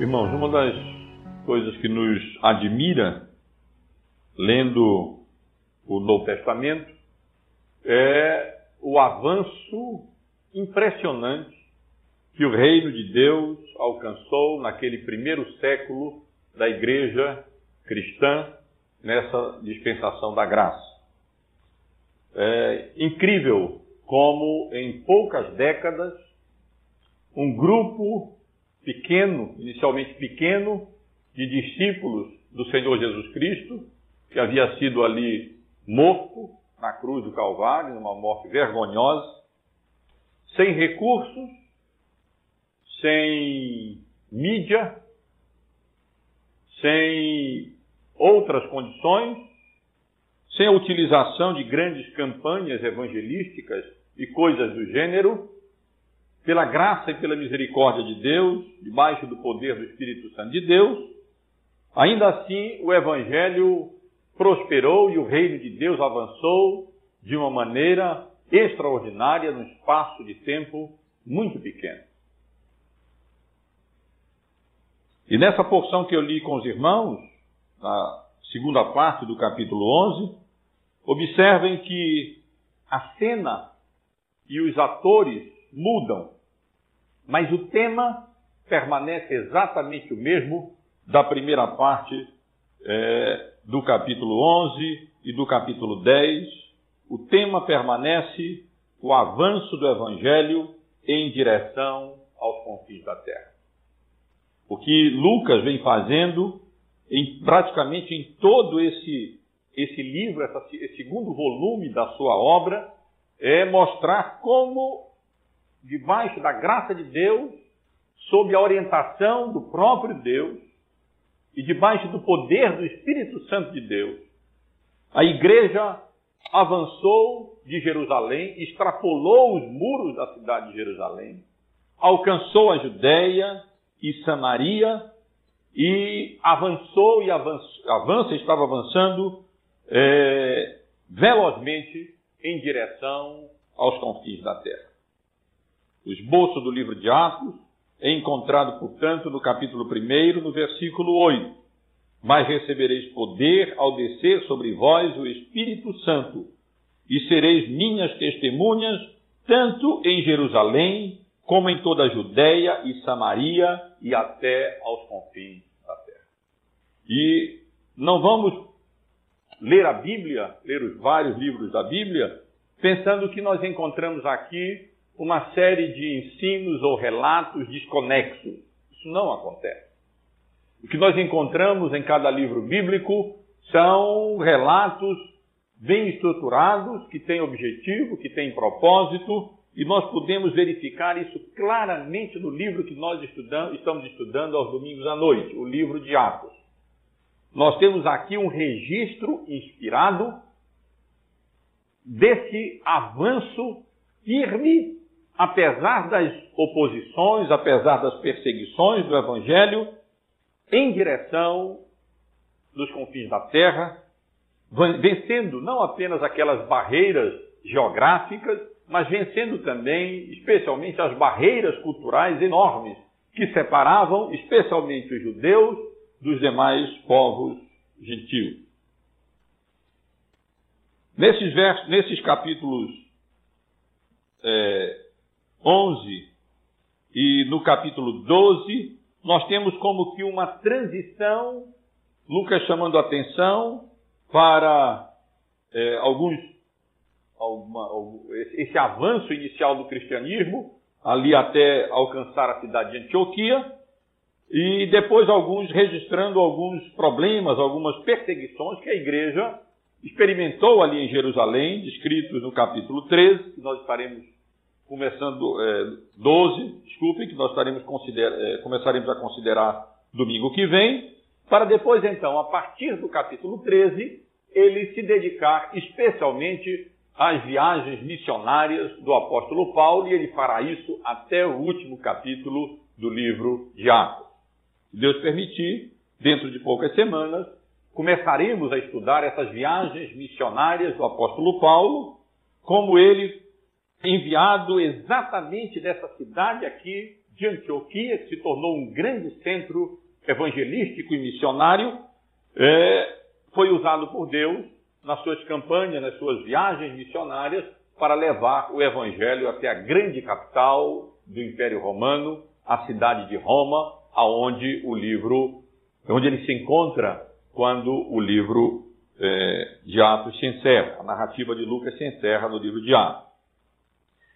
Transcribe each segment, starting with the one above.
Irmãos, uma das coisas que nos admira lendo o Novo Testamento é o avanço impressionante que o reino de Deus alcançou naquele primeiro século da igreja cristã nessa dispensação da graça. É incrível como em poucas décadas um grupo pequeno, inicialmente pequeno, de discípulos do Senhor Jesus Cristo, que havia sido ali morto na cruz do Calvário, numa morte vergonhosa, sem recursos, sem mídia, sem outras condições, sem a utilização de grandes campanhas evangelísticas e coisas do gênero, pela graça e pela misericórdia de Deus, debaixo do poder do Espírito Santo de Deus, ainda assim o Evangelho prosperou e o reino de Deus avançou de uma maneira extraordinária num espaço de tempo muito pequeno. E nessa porção que eu li com os irmãos, na segunda parte do capítulo 11, observem que a cena e os atores mudam, mas o tema permanece exatamente o mesmo da primeira parte é, do capítulo 11 e do capítulo 10. O tema permanece o avanço do Evangelho em direção aos confins da terra. O que Lucas vem fazendo em praticamente em todo esse, esse livro, esse segundo volume da sua obra, é mostrar como debaixo da graça de Deus, sob a orientação do próprio Deus e debaixo do poder do Espírito Santo de Deus, a igreja avançou de Jerusalém, extrapolou os muros da cidade de Jerusalém, alcançou a Judéia e Samaria e avançou e avança, avança estava avançando é, velozmente em direção aos confins da terra. O esboço do livro de Atos é encontrado, portanto, no capítulo 1, no versículo 8. Mas recebereis poder ao descer sobre vós o Espírito Santo, e sereis minhas testemunhas, tanto em Jerusalém, como em toda a Judéia e Samaria e até aos confins da terra. E não vamos ler a Bíblia, ler os vários livros da Bíblia, pensando que nós encontramos aqui uma série de ensinos ou relatos desconexos. Isso não acontece. O que nós encontramos em cada livro bíblico são relatos bem estruturados, que têm objetivo, que têm propósito, e nós podemos verificar isso claramente no livro que nós estudamos, estamos estudando aos domingos à noite, o livro de Atos. Nós temos aqui um registro inspirado desse avanço firme apesar das oposições, apesar das perseguições do Evangelho, em direção dos confins da terra, vencendo não apenas aquelas barreiras geográficas, mas vencendo também, especialmente, as barreiras culturais enormes que separavam, especialmente os judeus, dos demais povos gentios. Nesses, versos, nesses capítulos é, 11 e no capítulo 12, nós temos como que uma transição, Lucas chamando atenção para é, alguns, alguma, esse avanço inicial do cristianismo, ali até alcançar a cidade de Antioquia, e depois alguns registrando alguns problemas, algumas perseguições que a igreja experimentou ali em Jerusalém, descritos no capítulo 13, que nós estaremos começando é, 12, desculpem, que nós estaremos é, começaremos a considerar domingo que vem, para depois, então, a partir do capítulo 13, ele se dedicar especialmente às viagens missionárias do apóstolo Paulo, e ele fará isso até o último capítulo do livro de Atos. Se Deus permitir, dentro de poucas semanas, começaremos a estudar essas viagens missionárias do apóstolo Paulo, como ele enviado exatamente dessa cidade aqui de Antioquia, que se tornou um grande centro evangelístico e missionário, é, foi usado por Deus nas suas campanhas, nas suas viagens missionárias, para levar o evangelho até a grande capital do Império Romano, a cidade de Roma, aonde o livro, onde ele se encontra quando o livro é, de Atos se encerra, a narrativa de Lucas se encerra no livro de Atos.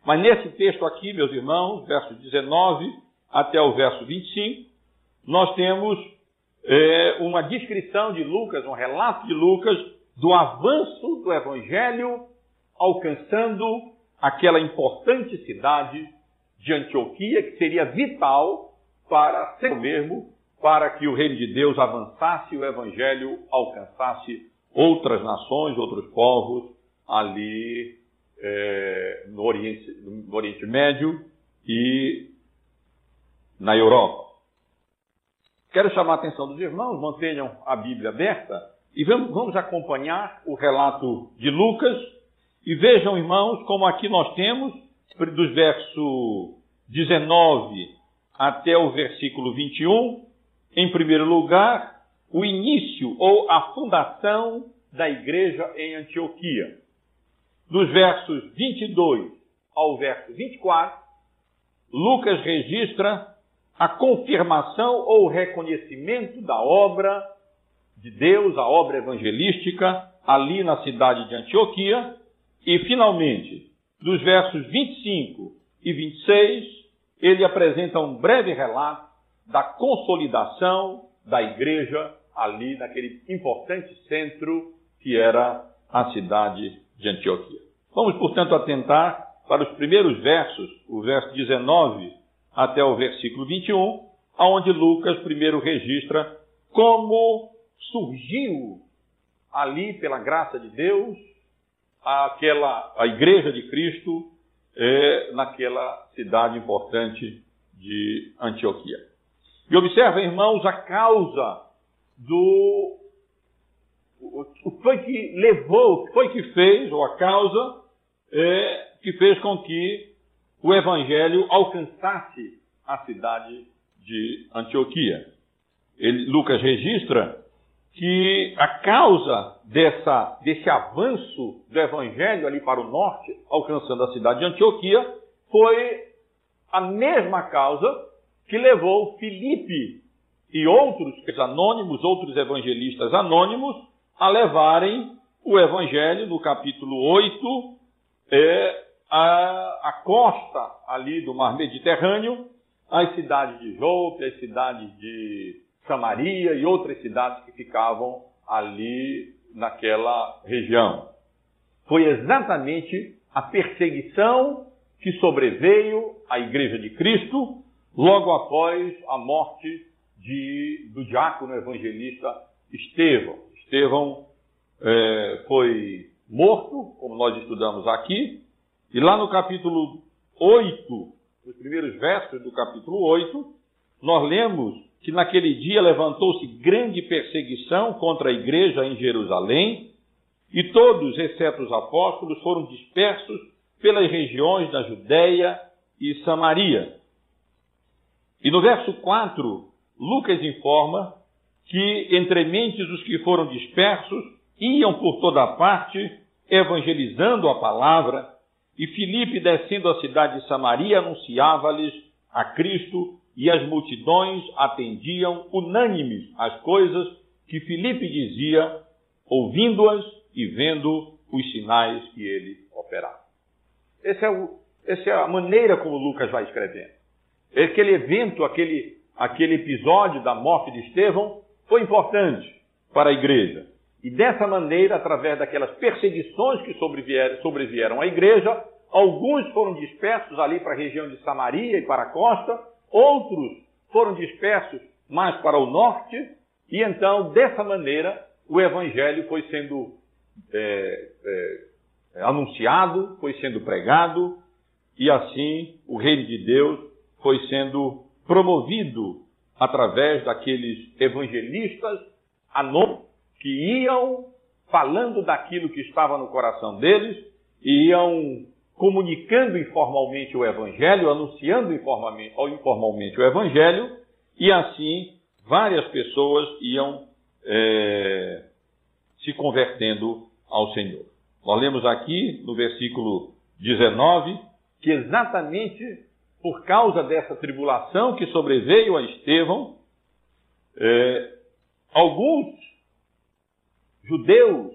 Mas nesse texto aqui, meus irmãos, verso 19 até o verso 25, nós temos é, uma descrição de Lucas, um relato de Lucas, do avanço do Evangelho alcançando aquela importante cidade de Antioquia, que seria vital para ser mesmo, para que o reino de Deus avançasse e o Evangelho alcançasse outras nações, outros povos ali é, no, Oriente, no Oriente Médio e na Europa. Quero chamar a atenção dos irmãos, mantenham a Bíblia aberta e vamos, vamos acompanhar o relato de Lucas. E vejam, irmãos, como aqui nós temos, dos versos 19 até o versículo 21, em primeiro lugar, o início ou a fundação da igreja em Antioquia. Dos versos 22 ao verso 24, Lucas registra a confirmação ou reconhecimento da obra de Deus, a obra evangelística, ali na cidade de Antioquia. E, finalmente, dos versos 25 e 26, ele apresenta um breve relato da consolidação da igreja ali naquele importante centro que era a cidade de Antioquia. Vamos, portanto, atentar para os primeiros versos, o verso 19 até o versículo 21, aonde Lucas primeiro registra como surgiu ali pela graça de Deus aquela a igreja de Cristo é, naquela cidade importante de Antioquia. E observa, irmãos, a causa do o que foi que levou, o que foi que fez, ou a causa é, que fez com que o evangelho alcançasse a cidade de Antioquia. Ele, Lucas registra que a causa dessa, desse avanço do evangelho ali para o norte, alcançando a cidade de Antioquia, foi a mesma causa que levou Filipe e outros anônimos, outros evangelistas anônimos, a levarem o evangelho no capítulo 8 é, a, a costa ali do mar Mediterrâneo, as cidades de Jope, as cidades de Samaria e outras cidades que ficavam ali naquela região. Foi exatamente a perseguição que sobreveio à Igreja de Cristo logo após a morte de, do diácono evangelista Estevão. Estevão é, foi morto, como nós estudamos aqui, e lá no capítulo 8, nos primeiros versos do capítulo 8, nós lemos que naquele dia levantou-se grande perseguição contra a igreja em Jerusalém, e todos, exceto os apóstolos, foram dispersos pelas regiões da Judéia e Samaria. E no verso 4, Lucas informa que entre mentes os que foram dispersos iam por toda parte evangelizando a palavra e Filipe, descendo a cidade de Samaria, anunciava-lhes a Cristo, e as multidões atendiam unânimes às coisas que Filipe dizia, ouvindo-as e vendo os sinais que ele operava. Esse é o, essa é a maneira como Lucas vai escrevendo. Aquele evento, aquele, aquele episódio da morte de Estevão foi importante para a igreja. E dessa maneira, através daquelas perseguições que sobrevieram, sobrevieram à igreja, alguns foram dispersos ali para a região de Samaria e para a costa, outros foram dispersos mais para o norte, e então, dessa maneira, o evangelho foi sendo é, é, anunciado, foi sendo pregado, e assim o reino de Deus foi sendo promovido através daqueles evangelistas anônimos que iam falando daquilo que estava no coração deles e iam comunicando informalmente o Evangelho, anunciando informalmente, o Evangelho, e assim várias pessoas iam é, se convertendo ao Senhor. Nós lemos aqui no versículo 19 que exatamente por causa dessa tribulação que sobreveio a Estevão, é, alguns judeus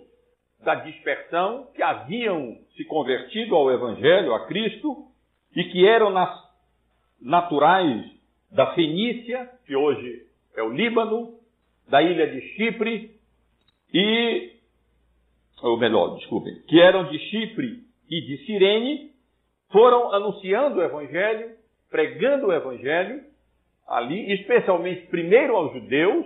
da dispersão que haviam se convertido ao Evangelho, a Cristo, e que eram naturais da Fenícia, que hoje é o Líbano, da ilha de Chipre, e, ou melhor, desculpem, que eram de Chipre e de Cirene, foram anunciando o Evangelho, pregando o Evangelho, ali, especialmente primeiro aos judeus,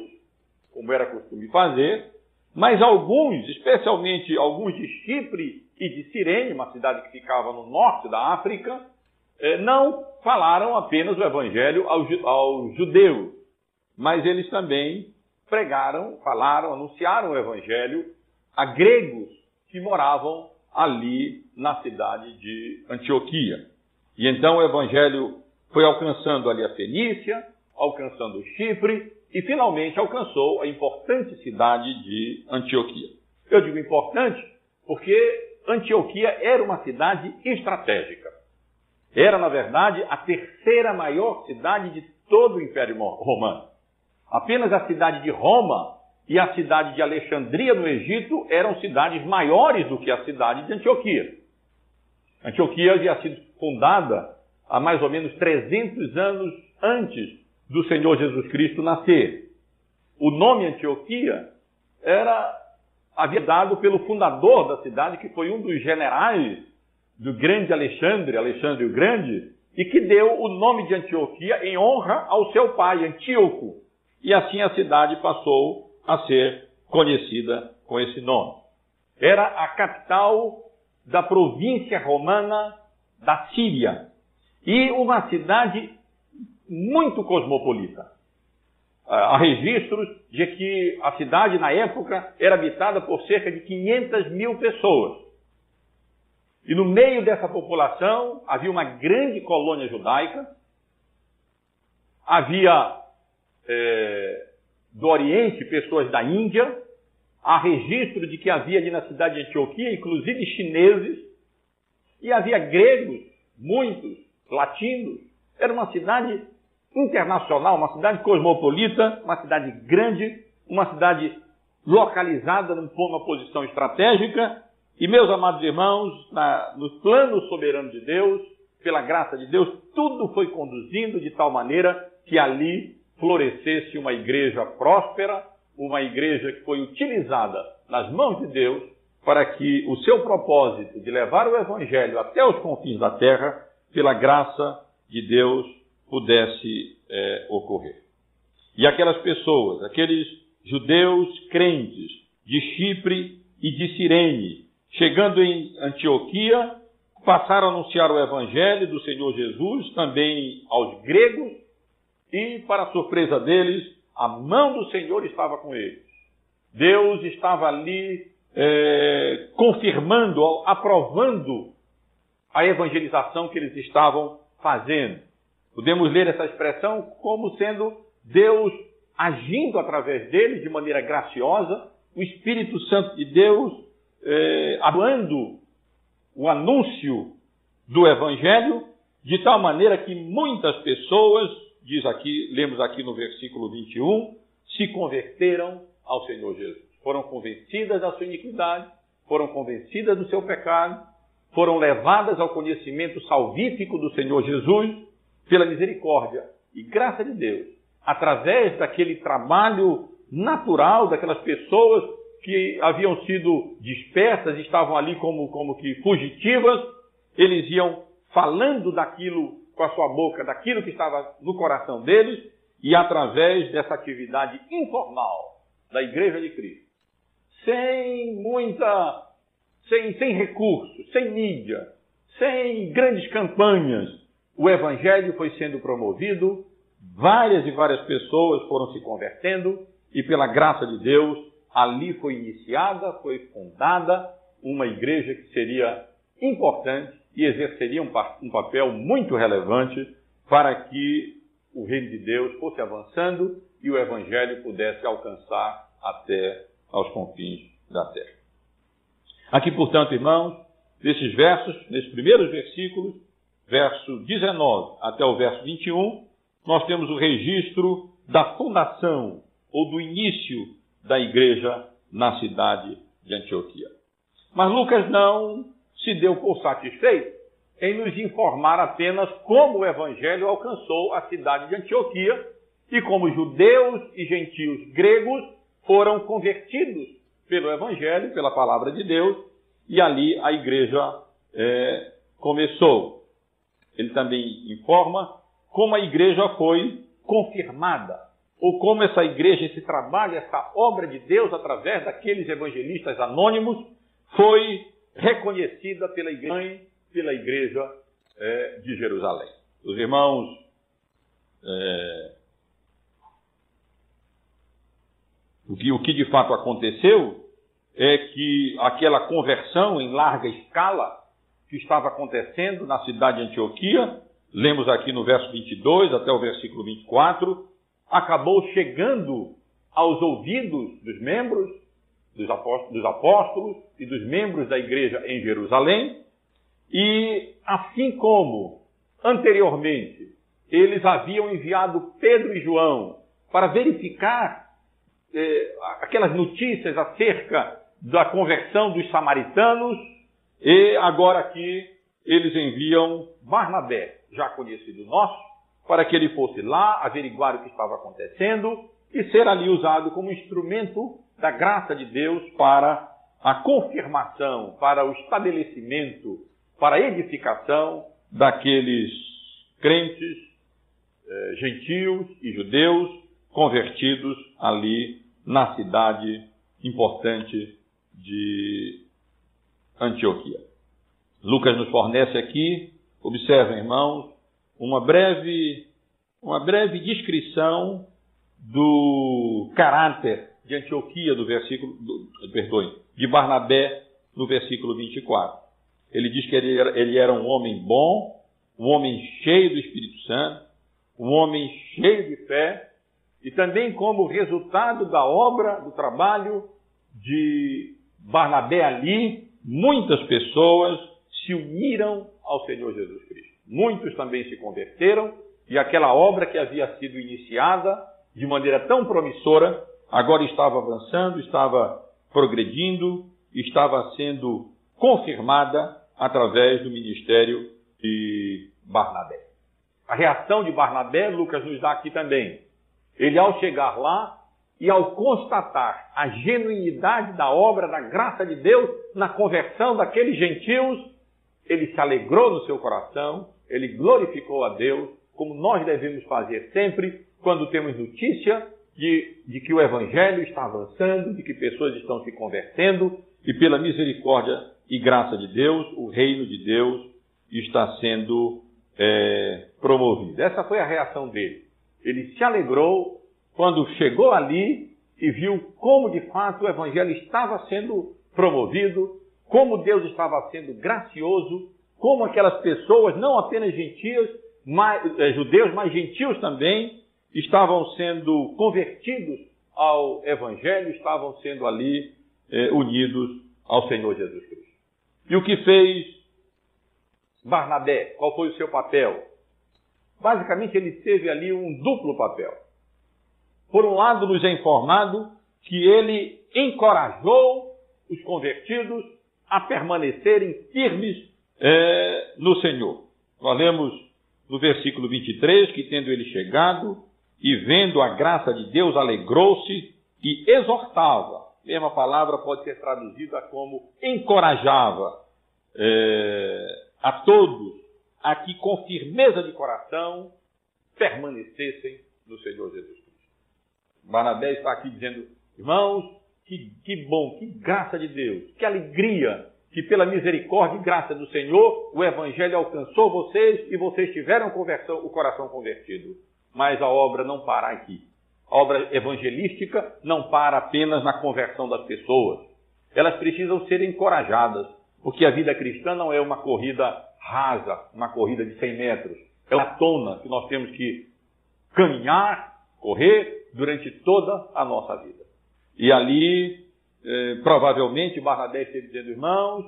como era costume fazer, mas alguns, especialmente alguns de Chipre e de Cirene, uma cidade que ficava no norte da África, eh, não falaram apenas o evangelho aos judeus, mas eles também pregaram, falaram, anunciaram o evangelho a gregos que moravam ali na cidade de Antioquia. E então o evangelho foi alcançando ali a Fenícia, alcançando Chipre e finalmente alcançou a importante cidade de Antioquia. Eu digo importante porque Antioquia era uma cidade estratégica. Era, na verdade, a terceira maior cidade de todo o Império Romano. Apenas a cidade de Roma e a cidade de Alexandria, no Egito, eram cidades maiores do que a cidade de Antioquia. Antioquia havia sido fundada há mais ou menos 300 anos antes do Senhor Jesus Cristo nascer. O nome Antioquia era havia dado pelo fundador da cidade, que foi um dos generais do grande Alexandre, Alexandre o Grande, e que deu o nome de Antioquia em honra ao seu pai, Antíoco. E assim a cidade passou a ser conhecida com esse nome. Era a capital da província romana da Síria e uma cidade muito cosmopolita. Ah, há registros de que a cidade, na época, era habitada por cerca de 500 mil pessoas. E no meio dessa população havia uma grande colônia judaica, havia é, do Oriente pessoas da Índia, há registro de que havia ali na cidade de Antioquia, inclusive chineses, e havia gregos, muitos, latinos. Era uma cidade internacional, uma cidade cosmopolita, uma cidade grande, uma cidade localizada numa posição estratégica. E, meus amados irmãos, na, no plano soberano de Deus, pela graça de Deus, tudo foi conduzindo de tal maneira que ali florescesse uma igreja próspera, uma igreja que foi utilizada nas mãos de Deus para que o seu propósito de levar o evangelho até os confins da terra, pela graça de Deus, pudesse é, ocorrer. E aquelas pessoas, aqueles judeus crentes de Chipre e de Cirene, chegando em Antioquia, passaram a anunciar o evangelho do Senhor Jesus também aos gregos e, para surpresa deles, a mão do Senhor estava com eles. Deus estava ali é, confirmando, aprovando a evangelização que eles estavam fazendo. Podemos ler essa expressão como sendo Deus agindo através deles de maneira graciosa, o Espírito Santo de Deus eh, atuando o anúncio do Evangelho, de tal maneira que muitas pessoas, diz aqui, lemos aqui no versículo 21, se converteram ao Senhor Jesus. Foram convencidas da sua iniquidade, foram convencidas do seu pecado, foram levadas ao conhecimento salvífico do Senhor Jesus pela misericórdia e graça de Deus, através daquele trabalho natural daquelas pessoas que haviam sido dispersas, estavam ali como, como que fugitivas, eles iam falando daquilo com a sua boca, daquilo que estava no coração deles, e através dessa atividade informal da Igreja de Cristo, sem muita, sem, sem recursos, sem mídia, sem grandes campanhas, o evangelho foi sendo promovido, várias e várias pessoas foram se convertendo e pela graça de Deus, ali foi iniciada, foi fundada uma igreja que seria importante e exerceria um, um papel muito relevante para que o reino de Deus fosse avançando e o evangelho pudesse alcançar até aos confins da terra. Aqui, portanto, irmãos, nesses versos, nesses primeiros versículos, verso 19 até o verso 21, nós temos o registro da fundação ou do início da igreja na cidade de Antioquia. Mas Lucas não se deu por satisfeito em nos informar apenas como o evangelho alcançou a cidade de Antioquia e como judeus e gentios gregos foram convertidos pelo evangelho, pela palavra de Deus, e ali a igreja é, começou. Ele também informa como a igreja foi confirmada, ou como essa igreja, esse trabalho, essa obra de Deus através daqueles evangelistas anônimos foi reconhecida pela igreja, pela igreja é, de Jerusalém. Os irmãos é, o, que, o que de fato aconteceu é que aquela conversão em larga escala que estava acontecendo na cidade de Antioquia, lemos aqui no verso 22 até o versículo 24, acabou chegando aos ouvidos dos membros, dos apóstolos, e dos membros da igreja em Jerusalém, e assim como anteriormente eles haviam enviado Pedro e João para verificar eh, aquelas notícias acerca da conversão dos samaritanos, e agora aqui eles enviam Barnabé, já conhecido nosso, para que ele fosse lá averiguar o que estava acontecendo e ser ali usado como instrumento da graça de Deus para a confirmação, para o estabelecimento, para a edificação daqueles crentes, eh, gentios e judeus convertidos ali na cidade importante de Antioquia. Lucas nos fornece aqui, observem irmãos, uma breve, uma breve descrição do caráter de Antioquia do versículo, do, perdoe, de Barnabé no versículo 24. Ele diz que ele era, ele era um homem bom, um homem cheio do Espírito Santo, um homem cheio de fé, e também como resultado da obra, do trabalho de Barnabé ali, muitas pessoas se uniram ao Senhor Jesus Cristo. Muitos também se converteram e aquela obra que havia sido iniciada de maneira tão promissora, agora estava avançando, estava progredindo, estava sendo confirmada através do ministério de Barnabé. A reação de Barnabé, Lucas nos dá aqui também. Ele, ao chegar lá, e ao constatar a genuinidade da obra da graça de Deus na conversão daqueles gentios, ele se alegrou no seu coração, ele glorificou a Deus, como nós devemos fazer sempre quando temos notícia de, de que o Evangelho está avançando, de que pessoas estão se convertendo e pela misericórdia e graça de Deus, o reino de Deus está sendo é, promovido. Essa foi a reação dele. Ele se alegrou quando chegou ali e viu como de fato o evangelho estava sendo promovido, como Deus estava sendo gracioso, como aquelas pessoas, não apenas gentios, mas, eh, judeus, mas gentios também, estavam sendo convertidos ao evangelho, estavam sendo ali eh, unidos ao Senhor Jesus Cristo. E o que fez Barnabé? Qual foi o seu papel? Basicamente, ele teve ali um duplo papel. Por um lado, nos é informado que ele encorajou os convertidos a permanecerem firmes é, no Senhor. Nós lemos no versículo 23 que, tendo ele chegado e vendo a graça de Deus, alegrou-se e exortava. A mesma palavra pode ser traduzida como encorajava é, a todos a que, com firmeza de coração, permanecessem no Senhor Jesus. Barnabé está aqui dizendo, irmãos, que, que bom, que graça de Deus, que alegria que pela misericórdia e graça do Senhor o Evangelho alcançou vocês e vocês tiveram o coração convertido. Mas a obra não para aqui. A obra evangelística não para apenas na conversão das pessoas. Elas precisam ser encorajadas, porque a vida cristã não é uma corrida rasa, uma corrida de 100 metros. É uma tona que nós temos que caminhar, correr durante toda a nossa vida. E ali, eh, provavelmente, Barnabé esteve dizendo, irmãos,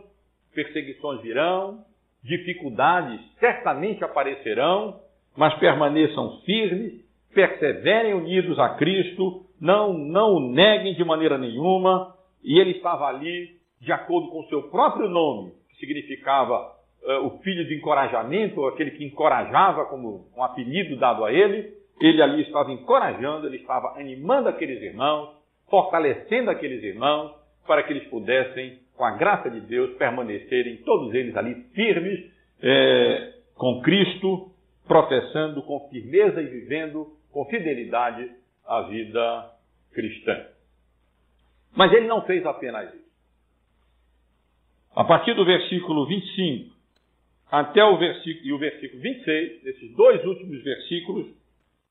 perseguições virão, dificuldades certamente aparecerão, mas permaneçam firmes, perseverem unidos a Cristo, não, não o neguem de maneira nenhuma. E ele estava ali, de acordo com o seu próprio nome, que significava uh, o filho de encorajamento, aquele que encorajava, como um apelido dado a ele. Ele ali estava encorajando, ele estava animando aqueles irmãos, fortalecendo aqueles irmãos, para que eles pudessem, com a graça de Deus, permanecerem todos eles ali firmes é, com Cristo, professando com firmeza e vivendo com fidelidade a vida cristã. Mas ele não fez apenas isso. A partir do versículo 25 até o versículo, e o versículo 26, esses dois últimos versículos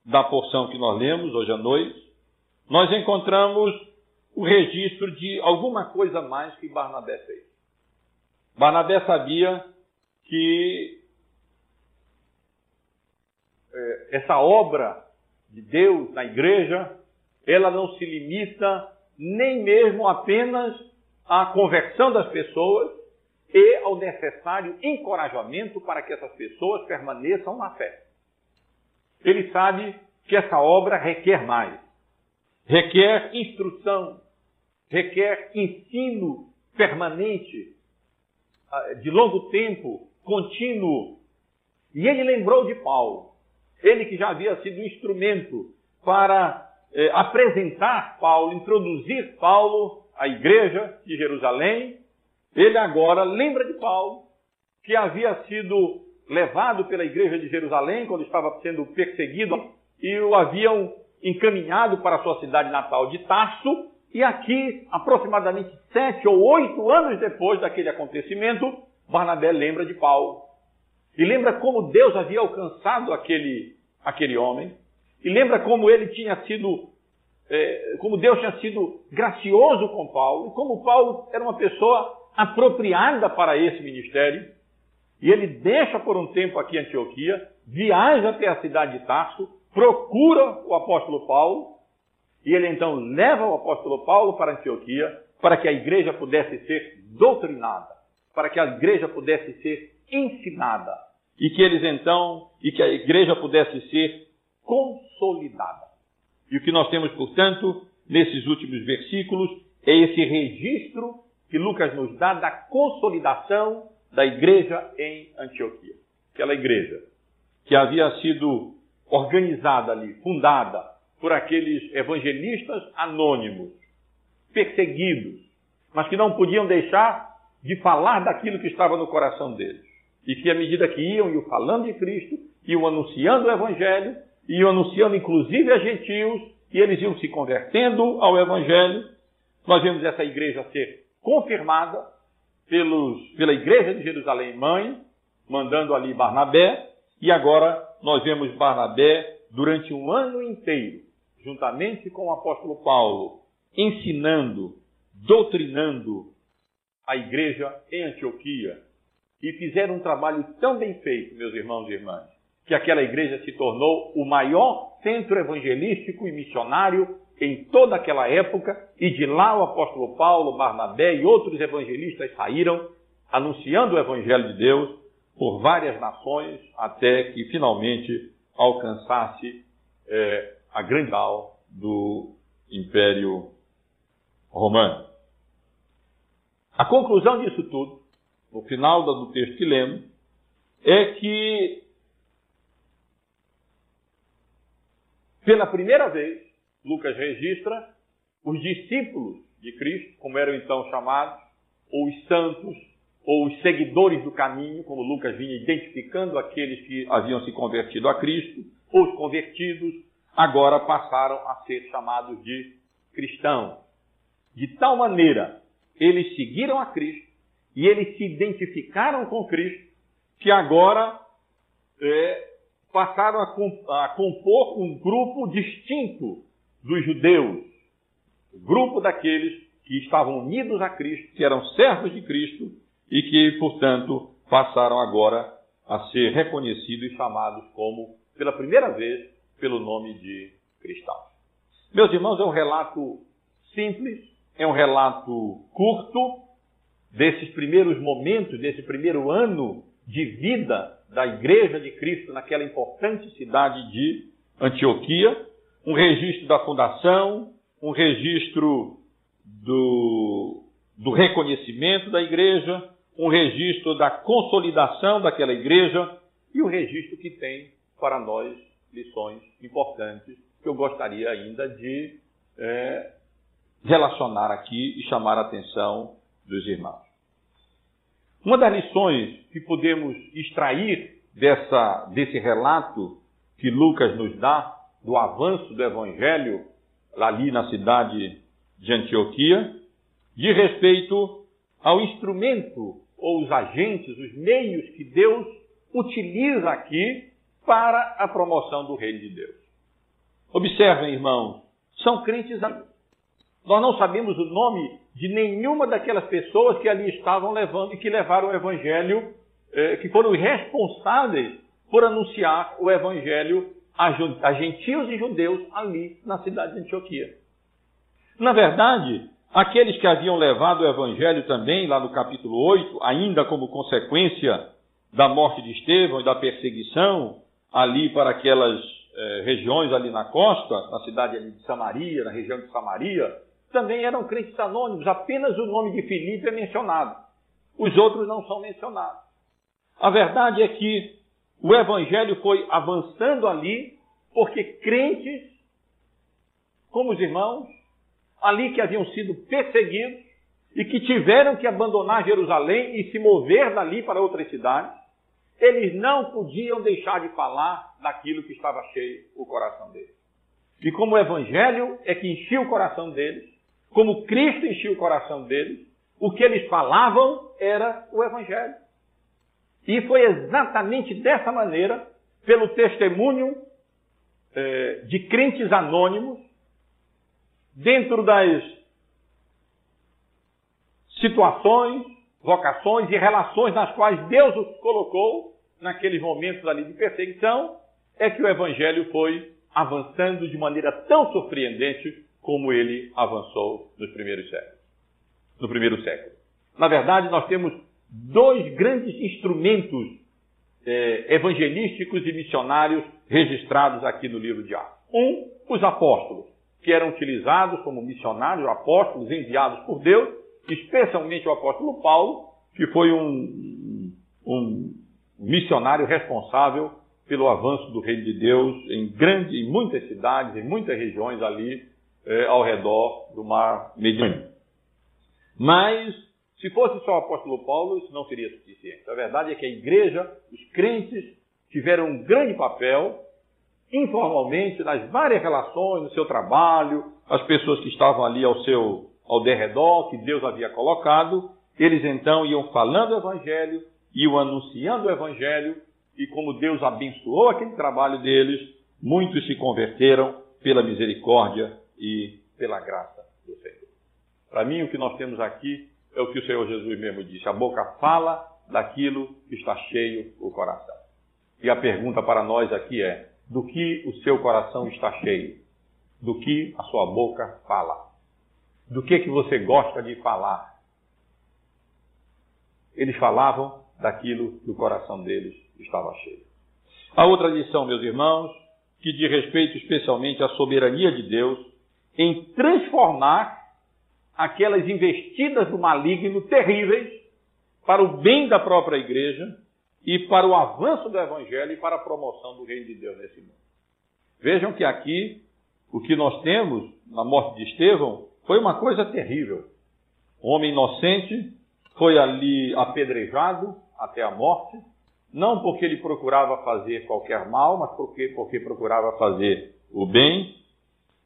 da porção que nós lemos hoje à noite, nós encontramos o registro de alguma coisa mais que Barnabé fez. Barnabé sabia que é, essa obra de Deus na igreja, ela não se limita nem mesmo apenas à conversão das pessoas e ao necessário encorajamento para que essas pessoas permaneçam na fé. Ele sabe que essa obra requer mais. Requer instrução, requer ensino permanente, ah, de longo tempo, contínuo. E ele lembrou de Paulo, ele que já havia sido instrumento para eh, apresentar Paulo, introduzir Paulo à igreja de Jerusalém. Ele agora lembra de Paulo, que havia sido levado pela igreja de Jerusalém quando estava sendo perseguido e o haviam encaminhado para a sua cidade natal de Tarso, e aqui, aproximadamente sete ou oito anos depois daquele acontecimento, Barnabé lembra de Paulo. E lembra como Deus havia alcançado aquele, aquele homem. E lembra como ele tinha sido, é, como Deus tinha sido gracioso com Paulo. E como Paulo era uma pessoa apropriada para esse ministério. E ele deixa por um tempo aqui Antioquia, viaja até a cidade de Tarso, procura o apóstolo Paulo e ele então leva o apóstolo Paulo para Antioquia para que a igreja pudesse ser doutrinada, para que a igreja pudesse ser ensinada e que eles então e que a igreja pudesse ser consolidada. E o que nós temos, portanto, nesses últimos versículos é esse registro que Lucas nos dá da consolidação da igreja em Antioquia. Aquela igreja que havia sido organizada ali, fundada por aqueles evangelistas anônimos, perseguidos, mas que não podiam deixar de falar daquilo que estava no coração deles. E que à medida que iam, iam falando de Cristo, iam anunciando o Evangelho, iam anunciando inclusive a gentios, e eles iam se convertendo ao Evangelho. Nós vemos essa igreja ser confirmada pelos, pela igreja de Jerusalém Mãe, mandando ali Barnabé, e agora nós vemos Barnabé durante um ano inteiro juntamente com o apóstolo Paulo, ensinando, doutrinando a igreja em Antioquia. E fizeram um trabalho tão bem feito, meus irmãos e irmãs, que aquela igreja se tornou o maior centro evangelístico e missionário em toda aquela época, e de lá o apóstolo Paulo, Barnabé e outros evangelistas saíram anunciando o evangelho de Deus por várias nações, até que finalmente alcançasse é, a grande do Império Romano. A conclusão disso tudo, no final do texto que lemos, é que pela primeira vez, Lucas registra os discípulos de Cristo, como eram então chamados, ou os santos, ou os seguidores do caminho, como Lucas vinha identificando aqueles que haviam se convertido a Cristo, ou os convertidos, agora passaram a ser chamados de cristãos. De tal maneira, eles seguiram a Cristo e eles se identificaram com Cristo, que agora é, passaram a, a compor um grupo distinto dos judeus, grupo daqueles que estavam unidos a Cristo, que eram servos de Cristo e que, portanto, passaram agora a ser reconhecidos e chamados como, pela primeira vez, pelo nome de cristãos. Meus irmãos, é um relato simples, é um relato curto desses primeiros momentos, desse primeiro ano de vida da Igreja de Cristo naquela importante cidade de Antioquia, um registro da fundação, um registro do, do reconhecimento da igreja, um registro da consolidação daquela igreja e um registro que tem para nós lições importantes que eu gostaria ainda de é, relacionar aqui e chamar a atenção dos irmãos. Uma das lições que podemos extrair dessa, desse relato que Lucas nos dá do avanço do Evangelho ali na cidade de Antioquia, de respeito ao instrumento ou os agentes, os meios que Deus utiliza aqui para a promoção do reino de Deus. Observem, irmãos, são crentes. Nós não sabemos o nome de nenhuma daquelas pessoas que ali estavam levando e que levaram o evangelho, eh, que foram responsáveis por anunciar o evangelho a gentios e judeus ali na cidade de Antioquia. Na verdade, aqueles que haviam levado o evangelho também, lá no capítulo 8, ainda como consequência da morte de Estevão e da perseguição ali para aquelas eh, regiões ali na costa, na cidade de Samaria, na região de Samaria, também eram crentes anônimos, apenas o nome de Filipe é mencionado. Os outros não são mencionados. A verdade é que o evangelho foi avançando ali, porque crentes, como os irmãos, ali que haviam sido perseguidos e que tiveram que abandonar Jerusalém e se mover dali para outras cidades, eles não podiam deixar de falar daquilo que estava cheio o coração deles. E como o evangelho é que enchia o coração deles, como Cristo enchia o coração deles, o que eles falavam era o evangelho. E foi exatamente dessa maneira, pelo testemunho eh, de crentes anônimos, dentro das situações, vocações e relações nas quais Deus os colocou naqueles momentos ali de perseguição, é que o Evangelho foi avançando de maneira tão surpreendente como ele avançou nos primeiros séculos. No primeiro século. Na verdade, nós temos dois grandes instrumentos eh, evangelísticos e missionários registrados aqui no livro de Atos. Um, os apóstolos, que eram utilizados como missionários, apóstolos enviados por Deus, especialmente o apóstolo Paulo, que foi um, um missionário responsável pelo avanço do reino de Deus em, grande, em muitas cidades, em muitas regiões ali eh, ao redor do mar Mediterrâneo. Mas se fosse só o apóstolo Paulo, isso não seria suficiente. A verdade é que a igreja, os crentes, tiveram um grande papel, informalmente, nas várias relações, no seu trabalho, as pessoas que estavam ali ao seu ao derredor, que Deus havia colocado, eles então iam falando o evangelho, iam anunciando o evangelho, e como Deus abençoou aquele trabalho deles, muitos se converteram pela misericórdia e pela graça do Senhor. Para mim, o que nós temos aqui é o que o Senhor Jesus mesmo disse: a boca fala daquilo que está cheio o coração. E a pergunta para nós aqui é: do que o seu coração está cheio? Do que a sua boca fala? Do que que você gosta de falar? Eles falavam daquilo que o coração deles estava cheio. A outra lição, meus irmãos, que diz respeito especialmente à soberania de Deus em transformar aquelas investidas do maligno terríveis para o bem da própria igreja e para o avanço do evangelho e para a promoção do reino de Deus nesse mundo. Vejam que aqui o que nós temos na morte de Estevão foi uma coisa terrível. Um homem inocente foi ali apedrejado até a morte, não porque ele procurava fazer qualquer mal, mas porque, porque procurava fazer o bem.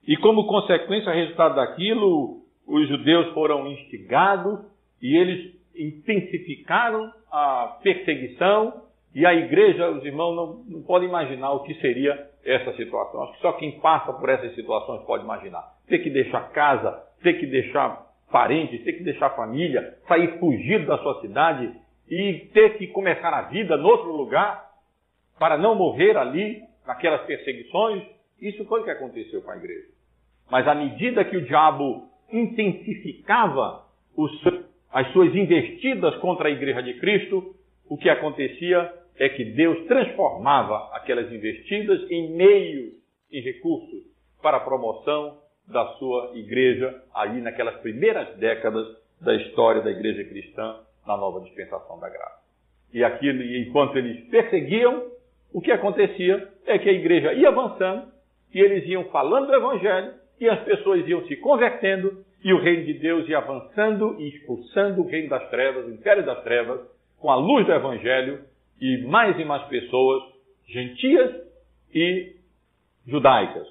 E como consequência, resultado daquilo, os judeus foram instigados e eles intensificaram a perseguição e a igreja, os irmãos não, não podem imaginar o que seria essa situação. Acho que só quem passa por essas situações pode imaginar. Ter que deixar casa, ter que deixar parentes, ter que deixar família, sair fugido da sua cidade e ter que começar a vida em outro lugar para não morrer ali naquelas perseguições. Isso foi o que aconteceu com a igreja. Mas à medida que o diabo intensificava os, as suas investidas contra a igreja de Cristo, o que acontecia é que Deus transformava aquelas investidas em meios e recursos para a promoção da sua igreja aí naquelas primeiras décadas da história da igreja cristã na nova dispensação da graça. E aquilo, enquanto eles perseguiam, o que acontecia é que a igreja ia avançando e eles iam falando do evangelho e as pessoas iam se convertendo e o reino de Deus ia avançando e expulsando o reino das trevas, o império das trevas, com a luz do evangelho e mais e mais pessoas, gentias e judaicas,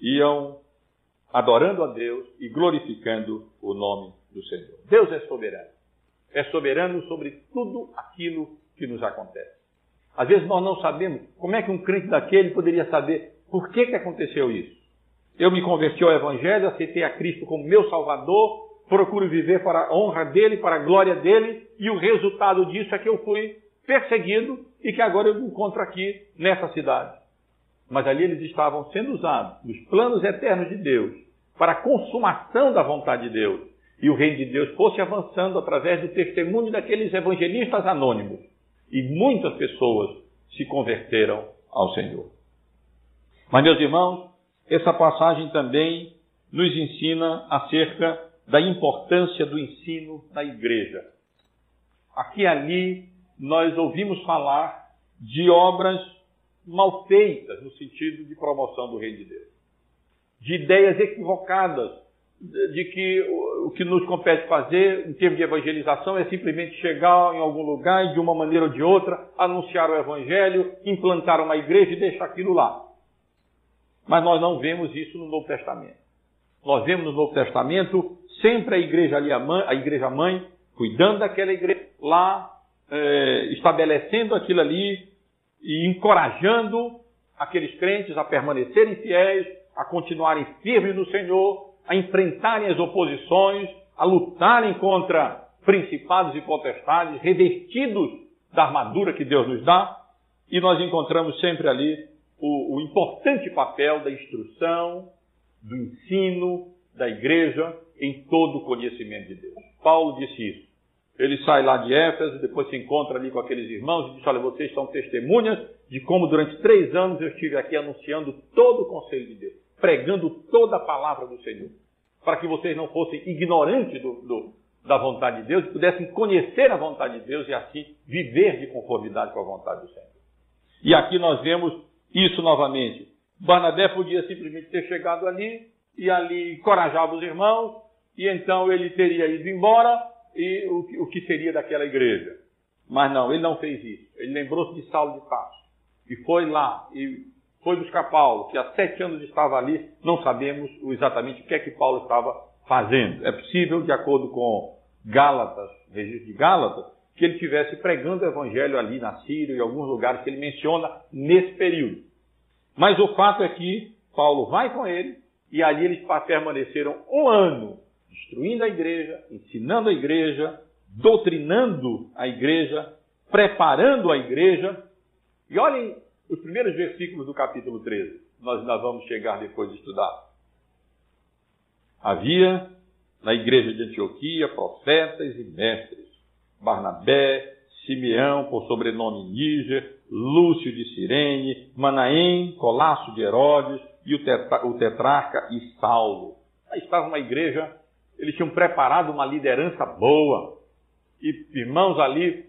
iam adorando a Deus e glorificando o nome do Senhor. Deus é soberano. É soberano sobre tudo aquilo que nos acontece. Às vezes nós não sabemos como é que um crente daquele poderia saber por que, que aconteceu isso. Eu me converti ao Evangelho, aceitei a Cristo como meu Salvador, procuro viver para a honra dele, para a glória dele, e o resultado disso é que eu fui perseguido e que agora eu me encontro aqui nessa cidade. Mas ali eles estavam sendo usados nos planos eternos de Deus para a consumação da vontade de Deus. E o reino de Deus fosse avançando através do testemunho daqueles evangelistas anônimos. E muitas pessoas se converteram ao Senhor. Mas, meus irmãos, essa passagem também nos ensina acerca da importância do ensino na igreja. Aqui e ali nós ouvimos falar de obras mal feitas no sentido de promoção do reino de Deus, de ideias equivocadas de que o que nos compete fazer em termos de evangelização é simplesmente chegar em algum lugar e de uma maneira ou de outra anunciar o evangelho, implantar uma igreja e deixar aquilo lá. Mas nós não vemos isso no Novo Testamento. Nós vemos no Novo Testamento sempre a igreja ali, a, igreja mãe, cuidando daquela igreja lá, é, estabelecendo aquilo ali e encorajando aqueles crentes a permanecerem fiéis, a continuarem firmes no Senhor, a enfrentarem as oposições, a lutarem contra principados e potestades, revestidos da armadura que Deus nos dá, e nós encontramos sempre ali o, o importante papel da instrução, do ensino da igreja em todo o conhecimento de Deus. Paulo disse isso. Ele sai lá de Éfeso, depois se encontra ali com aqueles irmãos e diz: Olha, vocês são testemunhas de como durante três anos eu estive aqui anunciando todo o conselho de Deus, pregando toda a palavra do Senhor, para que vocês não fossem ignorantes do, do, da vontade de Deus e pudessem conhecer a vontade de Deus e assim viver de conformidade com a vontade do Senhor. E aqui nós vemos isso novamente. Barnabé podia simplesmente ter chegado ali e ali encorajava os irmãos, e então ele teria ido embora e o, o que seria daquela igreja. Mas não, ele não fez isso. Ele lembrou-se de Saulo de Tarso e foi lá e foi buscar Paulo, que há sete anos estava ali. Não sabemos exatamente o que é que Paulo estava fazendo. É possível, de acordo com Gálatas, registro de Gálatas, que ele estivesse pregando o evangelho ali na Síria e alguns lugares que ele menciona nesse período. Mas o fato é que Paulo vai com ele e ali eles permaneceram um ano instruindo a igreja, ensinando a igreja, doutrinando a igreja, preparando a igreja. E olhem os primeiros versículos do capítulo 13. Nós ainda vamos chegar depois de estudar. Havia na igreja de Antioquia profetas e mestres. Barnabé, Simeão, por sobrenome Níger, Lúcio de Cirene, Manaém, Colasso de Herodes e o, tetra, o tetrarca e Saulo. Aí estava uma igreja eles tinham preparado uma liderança boa. E irmãos ali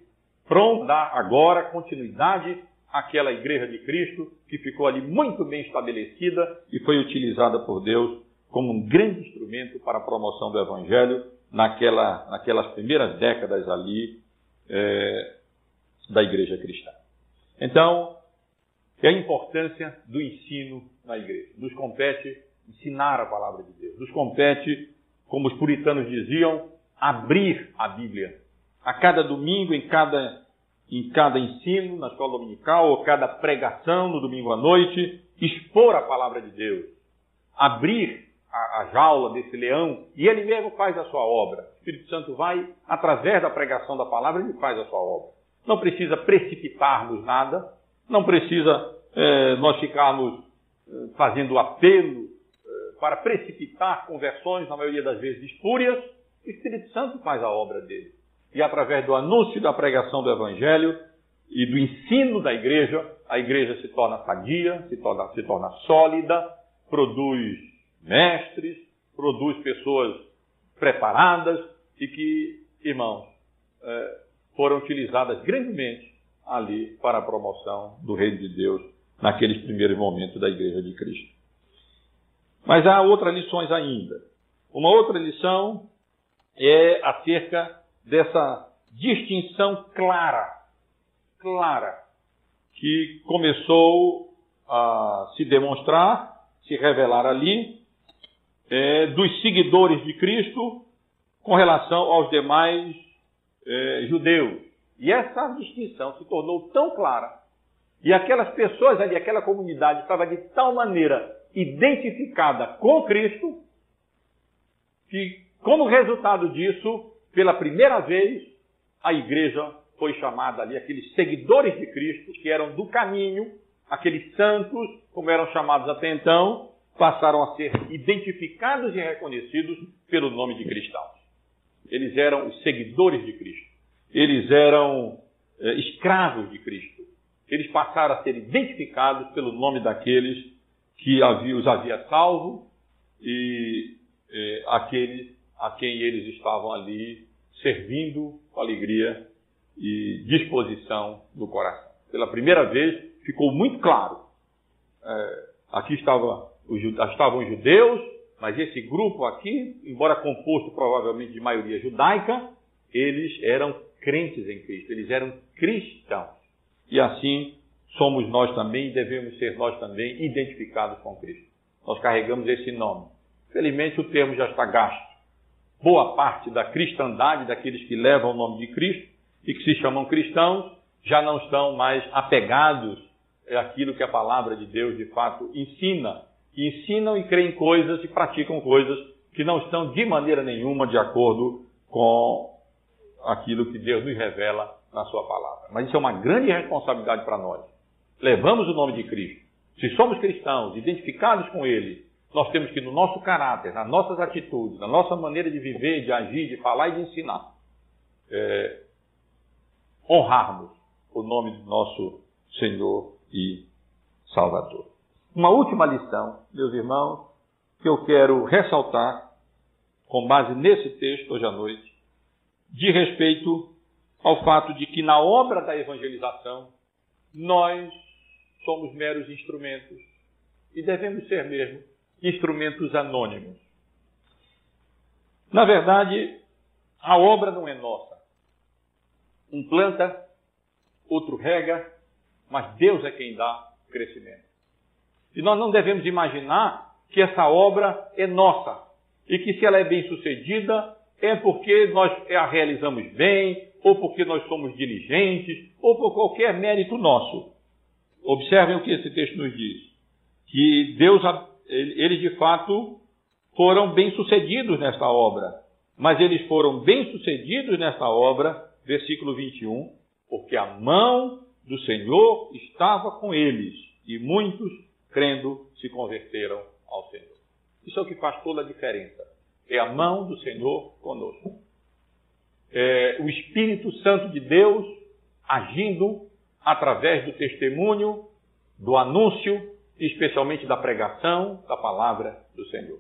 prontos a dar agora continuidade àquela igreja de Cristo que ficou ali muito bem estabelecida e foi utilizada por Deus como um grande instrumento para a promoção do Evangelho naquela, naquelas primeiras décadas ali é, da igreja cristã. Então, é a importância do ensino na igreja. Nos compete ensinar a palavra de Deus, nos compete como os puritanos diziam, abrir a Bíblia. A cada domingo, em cada, em cada ensino, na escola dominical, ou cada pregação no domingo à noite, expor a palavra de Deus. Abrir a, a, jaula desse leão e ele mesmo faz a sua obra. O Espírito Santo vai, através da pregação da palavra, ele faz a sua obra. Não precisa precipitarmos nada, não precisa é, nós ficarmos é, fazendo apelo é, para precipitar conversões, na maioria das vezes espúrias. O Espírito Santo faz a obra dele. E através do anúncio da pregação do Evangelho e do ensino da igreja, a igreja se torna sadia, se torna, se torna sólida, produz mestres, produz pessoas preparadas e que, irmãos, é, foram utilizadas grandemente ali para a promoção do reino de Deus naqueles primeiros momentos da Igreja de Cristo. Mas há outras lições ainda. Uma outra lição é acerca dessa distinção clara, clara, que começou a se demonstrar, se revelar ali, é, dos seguidores de Cristo com relação aos demais é, judeus. E essa distinção se tornou tão clara, e aquelas pessoas ali, aquela comunidade estava de tal maneira identificada com Cristo, que, como resultado disso, pela primeira vez, a igreja foi chamada ali, aqueles seguidores de Cristo, que eram do caminho, aqueles santos, como eram chamados até então, passaram a ser identificados e reconhecidos pelo nome de cristãos. Eles eram os seguidores de Cristo. Eles eram é, escravos de Cristo. Eles passaram a ser identificados pelo nome daqueles que havia, os havia salvo e é, aqueles a quem eles estavam ali servindo com alegria e disposição do coração. Pela primeira vez ficou muito claro. É, aqui estava estavam judeus, mas esse grupo aqui, embora composto provavelmente de maioria judaica, eles eram crentes em Cristo, eles eram cristãos. E assim somos nós também e devemos ser nós também identificados com Cristo. Nós carregamos esse nome. Felizmente o termo já está gasto. Boa parte da cristandade, daqueles que levam o nome de Cristo e que se chamam cristãos, já não estão mais apegados àquilo que a palavra de Deus de fato ensina que ensinam e creem coisas e praticam coisas que não estão de maneira nenhuma de acordo com aquilo que Deus nos revela na Sua palavra. Mas isso é uma grande responsabilidade para nós. Levamos o nome de Cristo. Se somos cristãos, identificados com Ele, nós temos que, no nosso caráter, nas nossas atitudes, na nossa maneira de viver, de agir, de falar e de ensinar, é, honrarmos o nome do nosso Senhor e Salvador. Uma última lição, meus irmãos, que eu quero ressaltar, com base nesse texto hoje à noite, de respeito ao fato de que na obra da evangelização nós somos meros instrumentos e devemos ser mesmo instrumentos anônimos. Na verdade, a obra não é nossa. Um planta, outro rega, mas Deus é quem dá crescimento. E nós não devemos imaginar que essa obra é nossa e que se ela é bem sucedida é porque nós a realizamos bem, ou porque nós somos diligentes, ou por qualquer mérito nosso. Observem o que esse texto nos diz. Que Deus, eles de fato foram bem-sucedidos nesta obra. Mas eles foram bem-sucedidos nesta obra, versículo 21, porque a mão do Senhor estava com eles, e muitos crendo, se converteram ao Senhor. Isso é o que faz toda a diferença. É a mão do Senhor conosco. É o Espírito Santo de Deus agindo através do testemunho, do anúncio, especialmente da pregação da palavra do Senhor.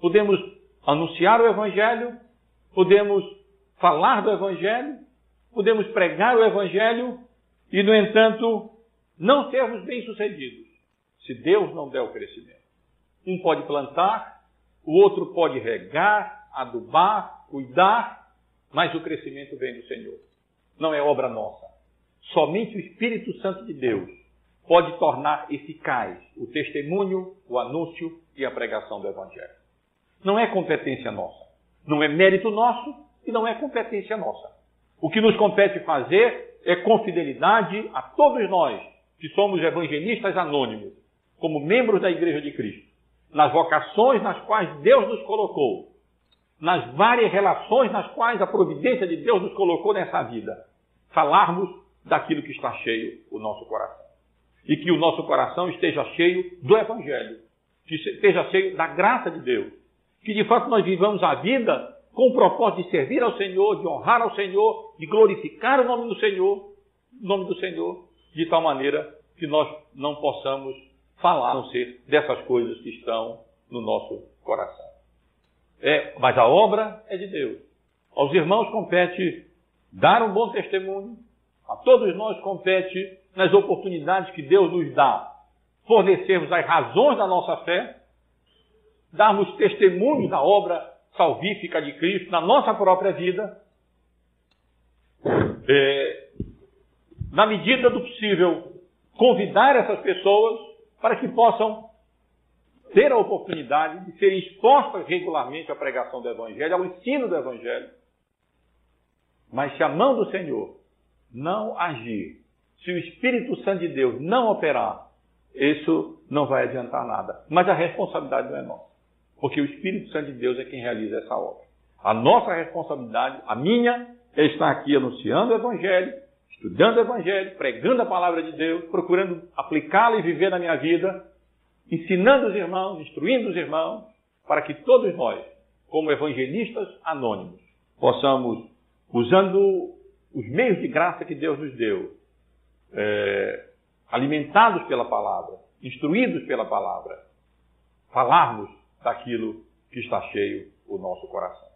Podemos anunciar o Evangelho, podemos falar do Evangelho, podemos pregar o Evangelho e, no entanto, não sermos bem-sucedidos se Deus não der o crescimento. Um pode plantar, o outro pode regar, adubar, cuidar, mas o crescimento vem do Senhor. Não é obra nossa. Somente o Espírito Santo de Deus pode tornar eficaz o testemunho, o anúncio e a pregação do Evangelho. Não é competência nossa. Não é mérito nosso e não é competência nossa. O que nos compete fazer é com fidelidade a todos nós que somos evangelistas anônimos, como membros da Igreja de Cristo, nas vocações nas quais Deus nos colocou, nas várias relações nas quais a providência de Deus nos colocou nessa vida, falarmos daquilo que está cheio o nosso coração. E que o nosso coração esteja cheio do Evangelho, que esteja cheio da graça de Deus, que de fato nós vivamos a vida com o propósito de servir ao Senhor, de honrar ao Senhor, de glorificar o nome do Senhor, o nome do Senhor, de tal maneira que nós não possamos falar, não ser dessas coisas que estão no nosso coração. É, mas a obra é de Deus. Aos irmãos compete dar um bom testemunho, a todos nós compete, nas oportunidades que Deus nos dá, fornecermos as razões da nossa fé, darmos testemunho da obra salvífica de Cristo na nossa própria vida, é, na medida do possível, convidar essas pessoas para que possam ter a oportunidade de serem expostas regularmente à pregação do Evangelho, ao ensino do Evangelho. Mas se a mão do Senhor não agir, se o Espírito Santo de Deus não operar, isso não vai adiantar nada. Mas a responsabilidade não é nossa. Porque o Espírito Santo de Deus é quem realiza essa obra. A nossa responsabilidade, a minha, é estar aqui anunciando o Evangelho, estudando o Evangelho, pregando a palavra de Deus, procurando aplicá-la e viver na minha vida, ensinando os irmãos, instruindo os irmãos, para que todos nós, como evangelistas anônimos, possamos, usando os meios de graça que Deus nos deu, é, alimentados pela palavra, instruídos pela palavra, falarmos daquilo que está cheio o nosso coração.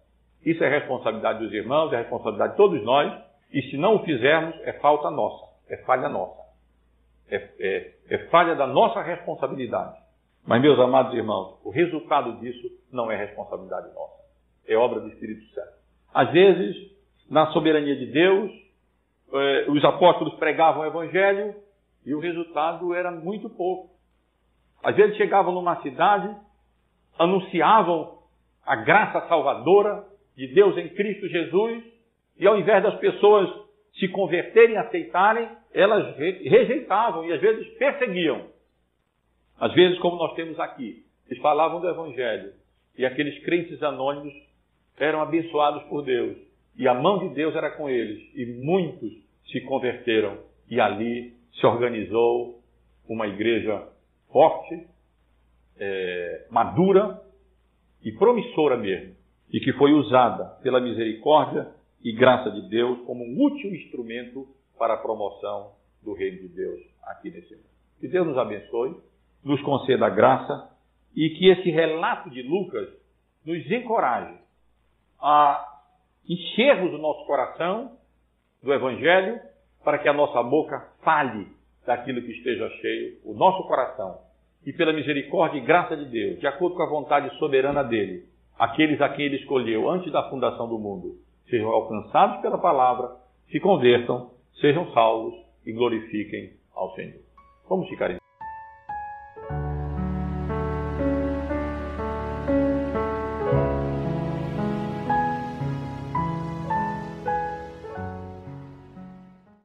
Isso é responsabilidade dos irmãos, é responsabilidade de todos nós, e se não o fizermos, é falta nossa, é falha nossa. É, é, é falha da nossa responsabilidade. Mas, meus amados irmãos, o resultado disso não é responsabilidade nossa. É obra do Espírito Santo. Às vezes, na soberania de Deus, eh, os apóstolos pregavam o Evangelho e o resultado era muito pouco. Às vezes chegavam numa cidade anunciavam a graça salvadora de Deus em Cristo Jesus, e ao invés das pessoas se converterem aceitarem, elas rejeitavam e às vezes perseguiam. Às vezes, como nós temos aqui, eles falavam do Evangelho e aqueles crentes anônimos eram abençoados por Deus e a mão de Deus era com eles e muitos se converteram e ali se organizou uma igreja forte, é, madura e promissora mesmo, e que foi usada pela misericórdia e graça de Deus como um útil instrumento para a promoção do reino de Deus aqui nesse mundo. Que Deus nos abençoe, nos conceda a graça e que esse relato de Lucas nos encoraje a enchermos o nosso coração do Evangelho para que a nossa boca fale daquilo que esteja cheio, o nosso coração e pela misericórdia e graça de Deus, de acordo com a vontade soberana dele, aqueles a quem ele escolheu antes da fundação do mundo, sejam alcançados pela palavra, se convertam, sejam salvos e glorifiquem ao Senhor. Vamos ficar em